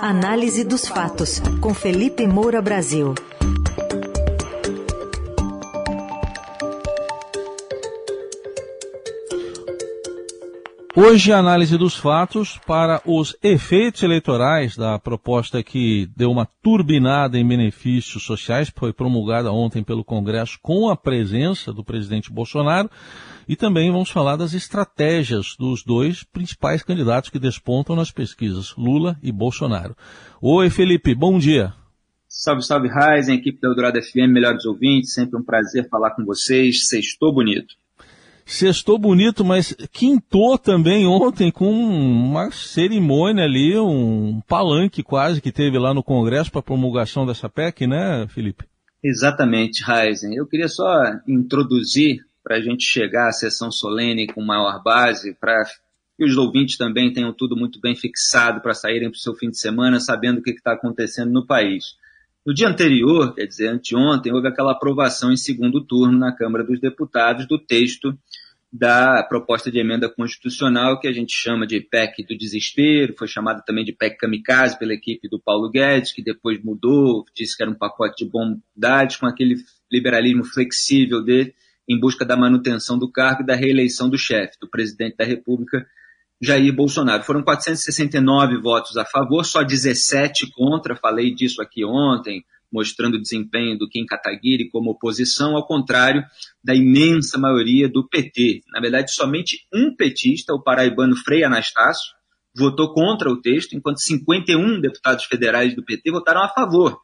Análise dos fatos, com Felipe Moura Brasil. Hoje, a análise dos fatos para os efeitos eleitorais da proposta que deu uma turbinada em benefícios sociais, foi promulgada ontem pelo Congresso com a presença do presidente Bolsonaro. E também vamos falar das estratégias dos dois principais candidatos que despontam nas pesquisas, Lula e Bolsonaro. Oi, Felipe, bom dia. Salve, salve, Raizen, equipe da Eldorado FM, melhores ouvintes, sempre um prazer falar com vocês. Sextou bonito. Sextou bonito, mas quintou também ontem com uma cerimônia ali, um palanque quase que teve lá no Congresso para promulgação dessa PEC, né, Felipe? Exatamente, Raizen. Eu queria só introduzir para a gente chegar à sessão solene com maior base, para que os ouvintes também tenham tudo muito bem fixado para saírem para o seu fim de semana sabendo o que está acontecendo no país. No dia anterior, quer dizer, anteontem, houve aquela aprovação em segundo turno na Câmara dos Deputados do texto da proposta de emenda constitucional que a gente chama de PEC do desespero, foi chamada também de PEC kamikaze pela equipe do Paulo Guedes, que depois mudou, disse que era um pacote de bondades com aquele liberalismo flexível de em busca da manutenção do cargo e da reeleição do chefe, do presidente da República, Jair Bolsonaro. Foram 469 votos a favor, só 17 contra, falei disso aqui ontem, mostrando o desempenho do Kim Kataguiri como oposição, ao contrário da imensa maioria do PT. Na verdade, somente um petista, o paraibano Frei Anastácio, votou contra o texto, enquanto 51 deputados federais do PT votaram a favor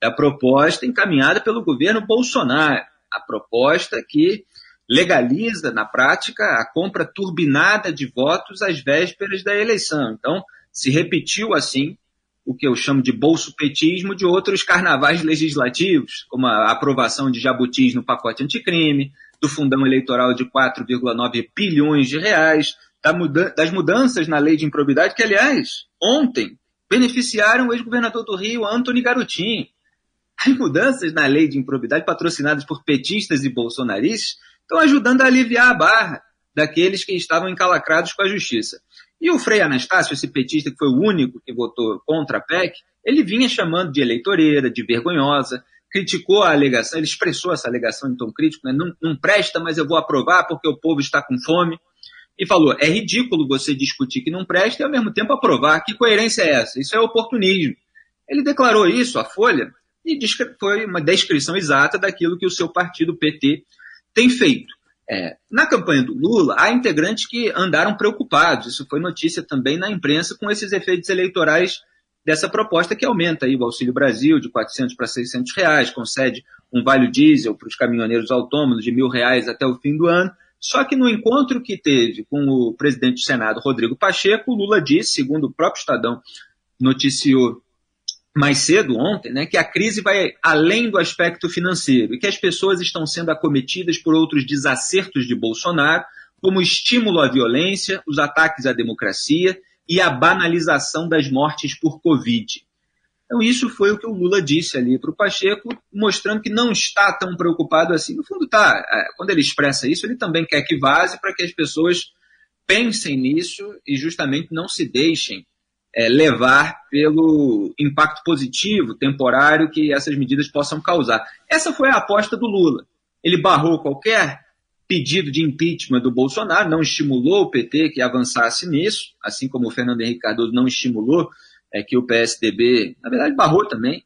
da proposta encaminhada pelo governo Bolsonaro a proposta que legaliza, na prática, a compra turbinada de votos às vésperas da eleição. Então, se repetiu assim o que eu chamo de bolso-petismo de outros carnavais legislativos, como a aprovação de jabutis no pacote anticrime, do fundão eleitoral de 4,9 bilhões de reais, das mudanças na lei de improbidade, que, aliás, ontem beneficiaram o ex-governador do Rio, Antony Garotinho. As mudanças na lei de improbidade, patrocinadas por petistas e bolsonaristas, estão ajudando a aliviar a barra daqueles que estavam encalacrados com a justiça. E o Frei Anastácio, esse petista que foi o único que votou contra a PEC, ele vinha chamando de eleitoreira, de vergonhosa, criticou a alegação, ele expressou essa alegação em tom crítico, né? não, não presta, mas eu vou aprovar porque o povo está com fome. E falou, é ridículo você discutir que não presta e ao mesmo tempo aprovar. Que coerência é essa? Isso é oportunismo. Ele declarou isso, a Folha, e foi uma descrição exata daquilo que o seu partido PT tem feito. É, na campanha do Lula, há integrantes que andaram preocupados, isso foi notícia também na imprensa, com esses efeitos eleitorais dessa proposta que aumenta aí o Auxílio Brasil de 400 para 600 reais, concede um vale diesel para os caminhoneiros autônomos de mil reais até o fim do ano. Só que no encontro que teve com o presidente do Senado, Rodrigo Pacheco, o Lula disse, segundo o próprio Estadão noticiou mais cedo ontem, né, que a crise vai além do aspecto financeiro e que as pessoas estão sendo acometidas por outros desacertos de Bolsonaro, como o estímulo à violência, os ataques à democracia e a banalização das mortes por Covid. Então, isso foi o que o Lula disse ali para o Pacheco, mostrando que não está tão preocupado assim. No fundo, tá. É, quando ele expressa isso, ele também quer que vaze para que as pessoas pensem nisso e justamente não se deixem é, levar pelo impacto positivo, temporário, que essas medidas possam causar. Essa foi a aposta do Lula. Ele barrou qualquer pedido de impeachment do Bolsonaro, não estimulou o PT que avançasse nisso, assim como o Fernando Henrique Cardoso não estimulou é, que o PSDB, na verdade, barrou também,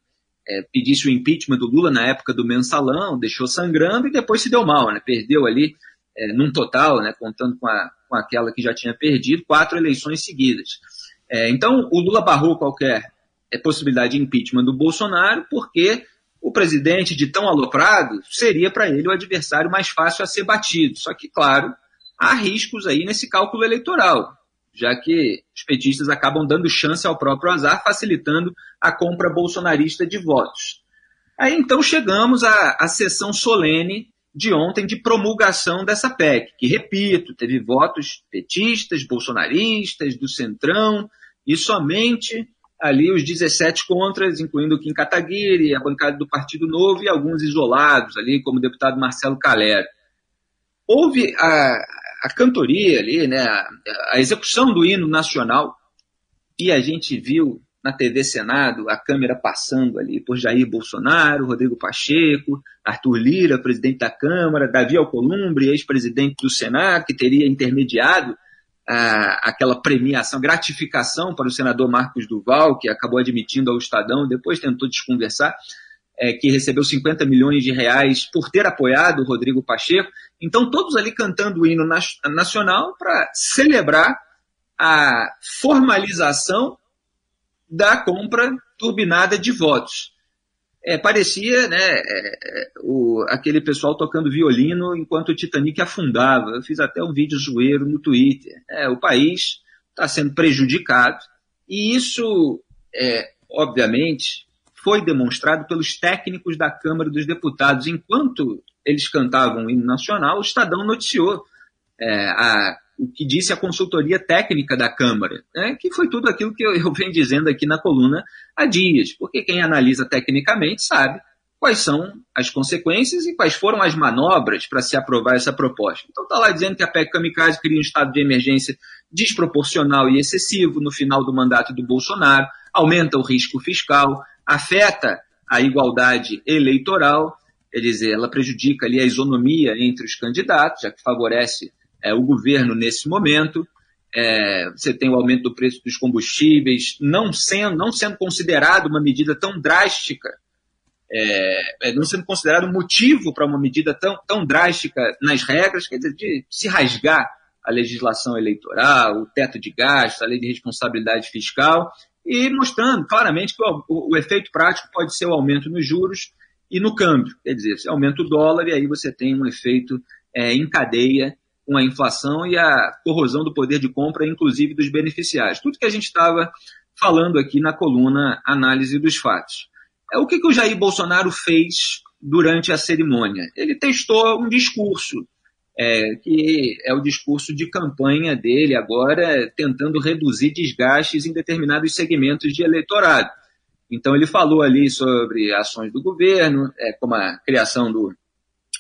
é, pedisse o impeachment do Lula na época do mensalão, deixou sangrando e depois se deu mal, né? perdeu ali, é, num total, né, contando com, a, com aquela que já tinha perdido, quatro eleições seguidas. É, então, o Lula barrou qualquer é, possibilidade de impeachment do Bolsonaro, porque o presidente, de tão aloprado, seria para ele o adversário mais fácil a ser batido. Só que, claro, há riscos aí nesse cálculo eleitoral, já que os petistas acabam dando chance ao próprio azar, facilitando a compra bolsonarista de votos. Aí então chegamos à, à sessão solene de ontem de promulgação dessa PEC, que, repito, teve votos petistas, bolsonaristas, do Centrão, e somente ali os 17 contras, incluindo o Kim Kataguiri, a bancada do Partido Novo e alguns isolados ali, como o deputado Marcelo Calera. Houve a, a cantoria ali, né, a, a execução do hino nacional, e a gente viu na TV Senado, a câmera passando ali por Jair Bolsonaro, Rodrigo Pacheco, Arthur Lira, presidente da Câmara, Davi Alcolumbre, ex-presidente do Senado, que teria intermediado aquela premiação, gratificação para o senador Marcos Duval, que acabou admitindo ao Estadão, depois tentou desconversar, é, que recebeu 50 milhões de reais por ter apoiado o Rodrigo Pacheco. Então, todos ali cantando o hino nacional para celebrar a formalização da compra turbinada de votos. É, parecia né, é, é, o, aquele pessoal tocando violino enquanto o Titanic afundava. Eu fiz até um vídeo zoeiro no Twitter. É, o país está sendo prejudicado e isso, é, obviamente, foi demonstrado pelos técnicos da Câmara dos Deputados. Enquanto eles cantavam o hino nacional, o Estadão noticiou é, a o que disse a consultoria técnica da Câmara, né, que foi tudo aquilo que eu, eu venho dizendo aqui na coluna há dias, porque quem analisa tecnicamente sabe quais são as consequências e quais foram as manobras para se aprovar essa proposta. Então está lá dizendo que a PEC Kamikaze cria um estado de emergência desproporcional e excessivo no final do mandato do Bolsonaro, aumenta o risco fiscal, afeta a igualdade eleitoral, quer dizer, ela prejudica ali a isonomia entre os candidatos, já que favorece é, o governo nesse momento. É, você tem o aumento do preço dos combustíveis, não sendo, não sendo considerado uma medida tão drástica, é, é não sendo considerado motivo para uma medida tão, tão drástica nas regras, quer dizer, de se rasgar a legislação eleitoral, o teto de gastos, a lei de responsabilidade fiscal, e mostrando claramente que o, o, o efeito prático pode ser o aumento nos juros e no câmbio. Quer dizer, você aumenta o dólar e aí você tem um efeito é, em cadeia com a inflação e a corrosão do poder de compra, inclusive dos beneficiários. Tudo que a gente estava falando aqui na coluna Análise dos Fatos. É o que, que o Jair Bolsonaro fez durante a cerimônia. Ele testou um discurso, é, que é o discurso de campanha dele agora, tentando reduzir desgastes em determinados segmentos de eleitorado. Então ele falou ali sobre ações do governo, é, como a criação do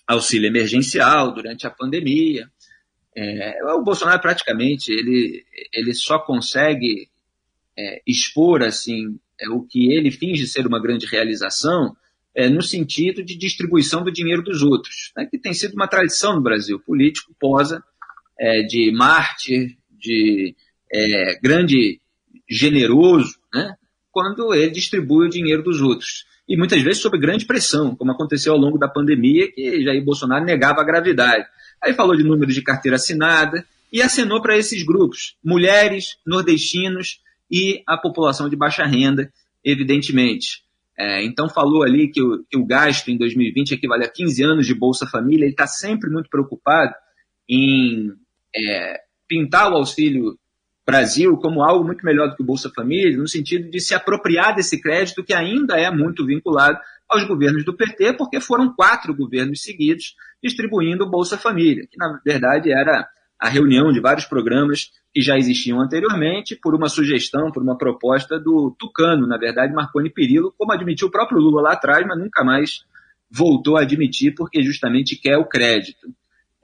auxílio emergencial durante a pandemia, é, o Bolsonaro praticamente ele, ele só consegue é, expor assim é, o que ele finge ser uma grande realização é, no sentido de distribuição do dinheiro dos outros, né, que tem sido uma tradição no Brasil. Político posa é, de mártir, de é, grande generoso, né, quando ele distribui o dinheiro dos outros. E muitas vezes sob grande pressão, como aconteceu ao longo da pandemia, que Jair Bolsonaro negava a gravidade. Aí falou de números de carteira assinada e acenou para esses grupos, mulheres, nordestinos e a população de baixa renda, evidentemente. É, então falou ali que o, que o, gasto em 2020 equivale a 15 anos de Bolsa Família, ele está sempre muito preocupado em é, pintar o Auxílio Brasil como algo muito melhor do que o Bolsa Família, no sentido de se apropriar desse crédito que ainda é muito vinculado aos governos do PT, porque foram quatro governos seguidos distribuindo o Bolsa Família, que na verdade era a reunião de vários programas que já existiam anteriormente, por uma sugestão, por uma proposta do Tucano, na verdade, Marconi Perillo, como admitiu o próprio Lula lá atrás, mas nunca mais voltou a admitir, porque justamente quer o crédito.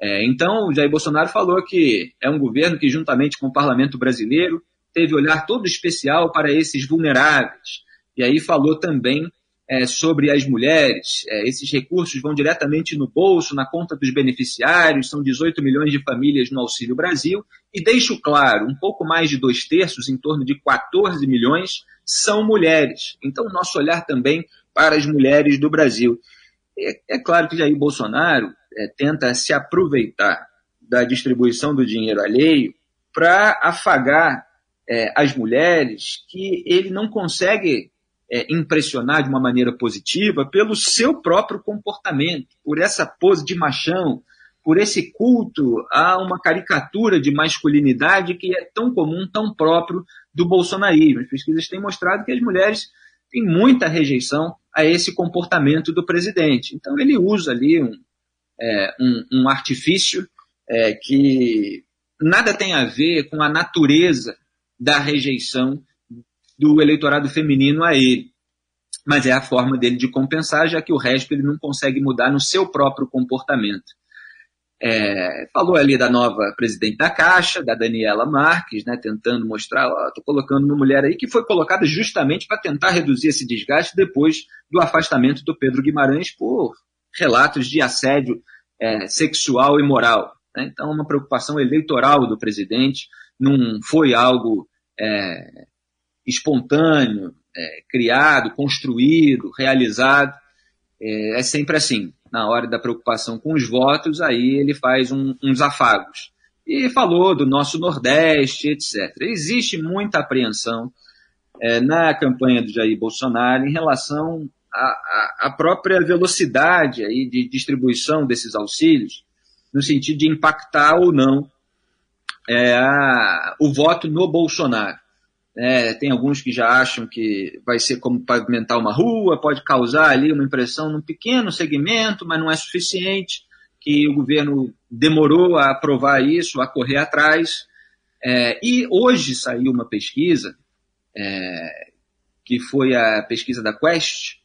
É, então, Jair Bolsonaro falou que é um governo que, juntamente com o parlamento brasileiro, teve olhar todo especial para esses vulneráveis. E aí falou também é, sobre as mulheres. É, esses recursos vão diretamente no bolso, na conta dos beneficiários, são 18 milhões de famílias no Auxílio Brasil. E deixo claro, um pouco mais de dois terços, em torno de 14 milhões, são mulheres. Então, nosso olhar também para as mulheres do Brasil. É, é claro que Jair Bolsonaro é, tenta se aproveitar da distribuição do dinheiro alheio para afagar é, as mulheres que ele não consegue é, impressionar de uma maneira positiva pelo seu próprio comportamento, por essa pose de machão, por esse culto a uma caricatura de masculinidade que é tão comum, tão próprio do bolsonarismo. As pesquisas têm mostrado que as mulheres têm muita rejeição a esse comportamento do presidente. Então ele usa ali um, é, um, um artifício é, que nada tem a ver com a natureza da rejeição do eleitorado feminino a ele. Mas é a forma dele de compensar, já que o resto ele não consegue mudar no seu próprio comportamento. É, falou ali da nova presidente da Caixa, da Daniela Marques, né, tentando mostrar, estou colocando uma mulher aí que foi colocada justamente para tentar reduzir esse desgaste depois do afastamento do Pedro Guimarães por relatos de assédio é, sexual e moral. Né? Então, uma preocupação eleitoral do presidente, não foi algo é, espontâneo, é, criado, construído, realizado. É, é, sempre assim. Na hora da preocupação com os votos, aí ele faz um, uns afagos. E falou do nosso Nordeste, etc. Existe muita apreensão é, na campanha do Jair Bolsonaro em relação à, própria velocidade aí de distribuição desses auxílios, no sentido de impactar ou não é, a, o voto no Bolsonaro. É, tem alguns que já acham que vai ser como pavimentar uma rua, pode causar ali uma impressão num pequeno segmento, mas não é suficiente, que o governo demorou a aprovar isso, a correr atrás. É, e hoje saiu uma pesquisa, é, que foi a pesquisa da Quest,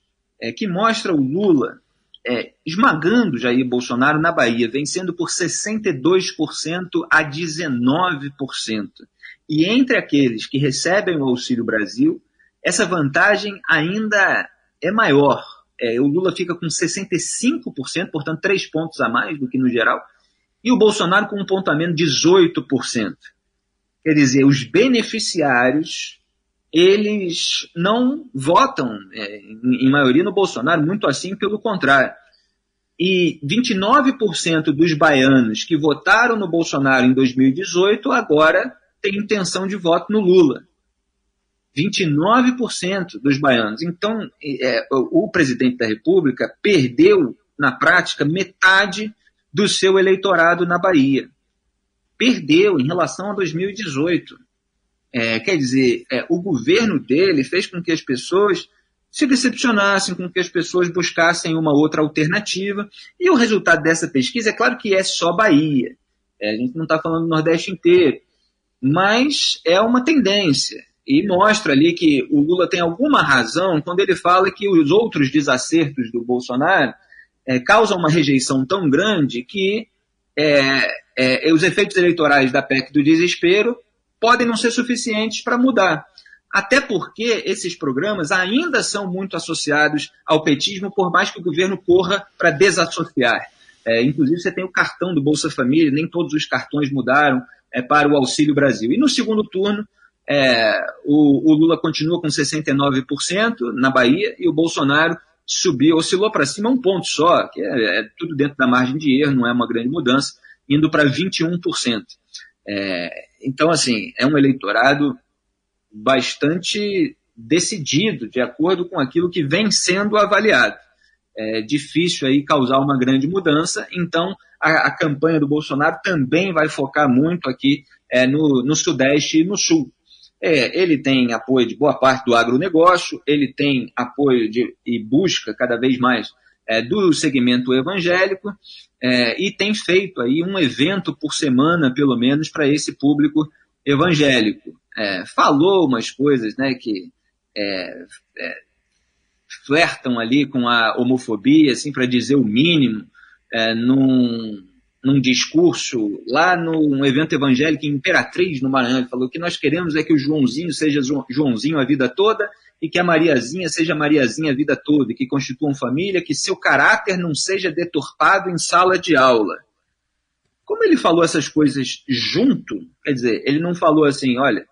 é, que mostra o Lula é, esmagando Jair Bolsonaro na Bahia, vencendo por 62% a 19%. E entre aqueles que recebem o Auxílio Brasil, essa vantagem ainda é maior. É, o Lula fica com 65%, portanto, três pontos a mais do que no geral, e o Bolsonaro com um ponto a menos, 18%. Quer dizer, os beneficiários eles não votam, é, em, maioria, no Bolsonaro, muito assim pelo contrário. E 29% dos baianos que votaram no Bolsonaro em 2018 agora têm intenção de voto no Lula. 29% dos baianos. Então, é, o presidente da República perdeu, na prática, metade do seu eleitorado na Bahia. Perdeu em relação a 2018. É, quer dizer, é, o governo dele fez com que as pessoas se decepcionassem, com que as pessoas buscassem uma outra alternativa. E o resultado dessa pesquisa, é claro que é só Bahia. É, a gente não está falando do Nordeste inteiro. Mas é uma tendência. E mostra ali que o Lula tem alguma razão quando ele fala que os outros desacertos do Bolsonaro é, causam uma rejeição tão grande que é, é, os efeitos eleitorais da PEC do desespero podem não ser suficientes para mudar. Até porque esses programas ainda são muito associados ao petismo, por mais que o governo corra para desassociar. É, inclusive, você tem o cartão do Bolsa Família, nem todos os cartões mudaram é, para o Auxílio Brasil. E no segundo turno, é, o, o, Lula continua com 69% na Bahia e o Bolsonaro subiu, oscilou para cima um ponto só, que é, é, tudo dentro da margem de erro, não é uma grande mudança, indo para 21%. É, então, assim, é um eleitorado bastante decidido, de acordo com aquilo que vem sendo avaliado. É difícil aí causar uma grande mudança, então a, a campanha do Bolsonaro também vai focar muito aqui é, no, no Sudeste e no Sul. É, ele tem apoio de boa parte do agronegócio, ele tem apoio de, e busca cada vez mais é, do segmento evangélico é, e tem feito aí um evento por semana, pelo menos, para esse público evangélico. É, falou umas coisas né, que é, é, flertam ali com a homofobia, assim, para dizer o mínimo, é, num, num discurso lá num evento evangélico em Imperatriz, no Maranhão. Ele falou que nós queremos é que o Joãozinho seja Joãozinho a vida toda e que a Mariazinha seja Mariazinha a vida toda, e que constituam família, que seu caráter não seja deturpado em sala de aula. Como ele falou essas coisas junto, quer dizer, ele não falou assim, olha,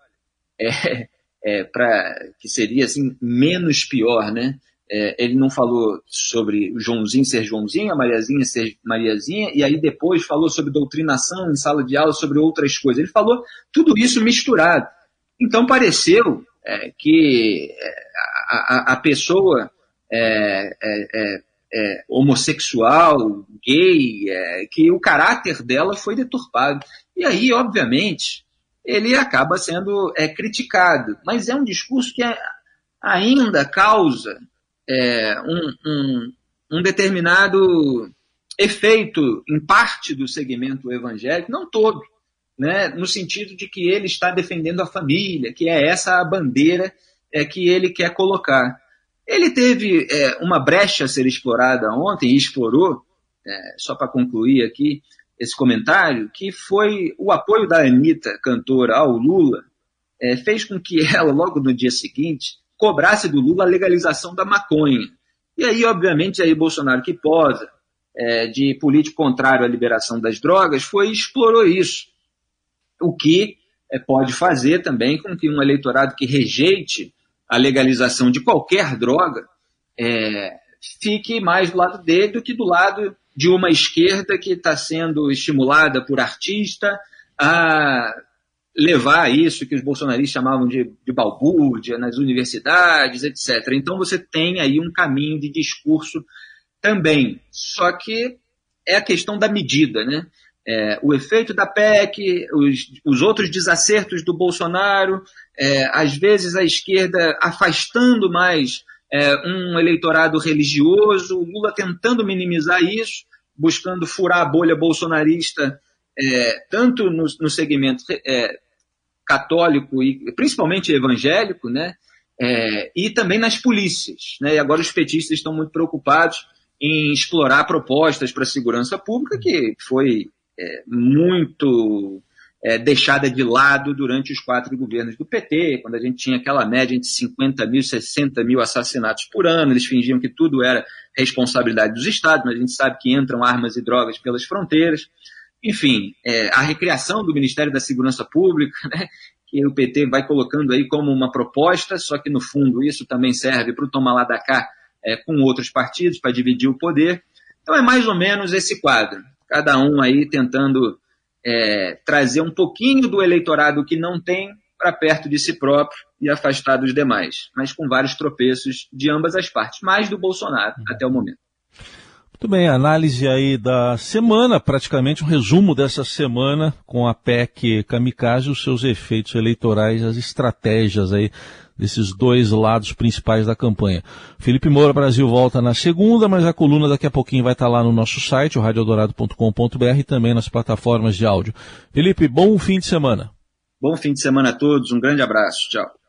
é, é para que seria assim menos pior, né? É, ele não falou sobre Joãozinho ser Joãozinho, a Mariazinha ser Mariazinha, e aí depois falou sobre doutrinação em sala de aula, sobre outras coisas. Ele falou tudo isso misturado. Então pareceu é, que é, a, a, pessoa é, é, homossexual, gay, que o caráter dela foi deturpado. E aí, obviamente, ele acaba sendo criticado. Mas é um discurso que ainda causa um, um, um determinado efeito em parte do segmento evangélico, não todo, né, no sentido de que ele está defendendo a família, que é essa a bandeira é, que ele quer colocar. Ele teve é, uma brecha a ser explorada ontem, e explorou, é, só para concluir aqui, esse comentário, que foi o apoio da Anitta, cantora, ao Lula, é, fez com que ela, logo no dia seguinte, cobrasse do Lula a legalização da maconha. E aí, obviamente, aí Bolsonaro, que posa é, de político contrário à liberação das drogas, foi explorou isso. O que é, pode fazer também com que um eleitorado que rejeite a legalização de qualquer droga é, fique mais do lado dele do que do lado de uma esquerda que está sendo estimulada por artista a levar isso que os bolsonaristas chamavam de, de balbúrdia nas universidades, etc. Então você tem aí um caminho de discurso também. Só que é a questão da medida, né? É, o efeito da PEC, os, os outros desacertos do Bolsonaro, é, às vezes a esquerda afastando mais é, um eleitorado religioso, o Lula tentando minimizar isso, buscando furar a bolha bolsonarista, é, tanto no, no segmento é, católico e principalmente evangélico, né? É, e também nas polícias. Né? E agora os petistas estão muito preocupados em explorar propostas para a segurança pública, que foi é, muito é, deixada de lado durante os quatro governos do PT, quando a gente tinha aquela média entre 50 mil e 60 mil assassinatos por ano, eles fingiam que tudo era responsabilidade dos estados, mas a gente sabe que entram armas e drogas pelas fronteiras. Enfim, é, a recriação do Ministério da Segurança Pública, né, que o PT vai colocando aí como uma proposta, só que no fundo isso também serve para o tomar lá da cá é, com outros partidos, para dividir o poder. Então é mais ou menos esse quadro. Cada um aí tentando é, trazer um pouquinho do eleitorado que não tem para perto de si próprio e afastar dos demais, mas com vários tropeços de ambas as partes, mais do Bolsonaro uhum. até o momento. Muito bem, análise aí da semana, praticamente um resumo dessa semana com a PEC Kamikaze, os seus efeitos eleitorais, as estratégias aí desses dois lados principais da campanha. Felipe Moura Brasil volta na segunda, mas a coluna daqui a pouquinho vai estar lá no nosso site, o radiodorado.com.br e também nas plataformas de áudio. Felipe, bom fim de semana. Bom fim de semana a todos, um grande abraço, tchau.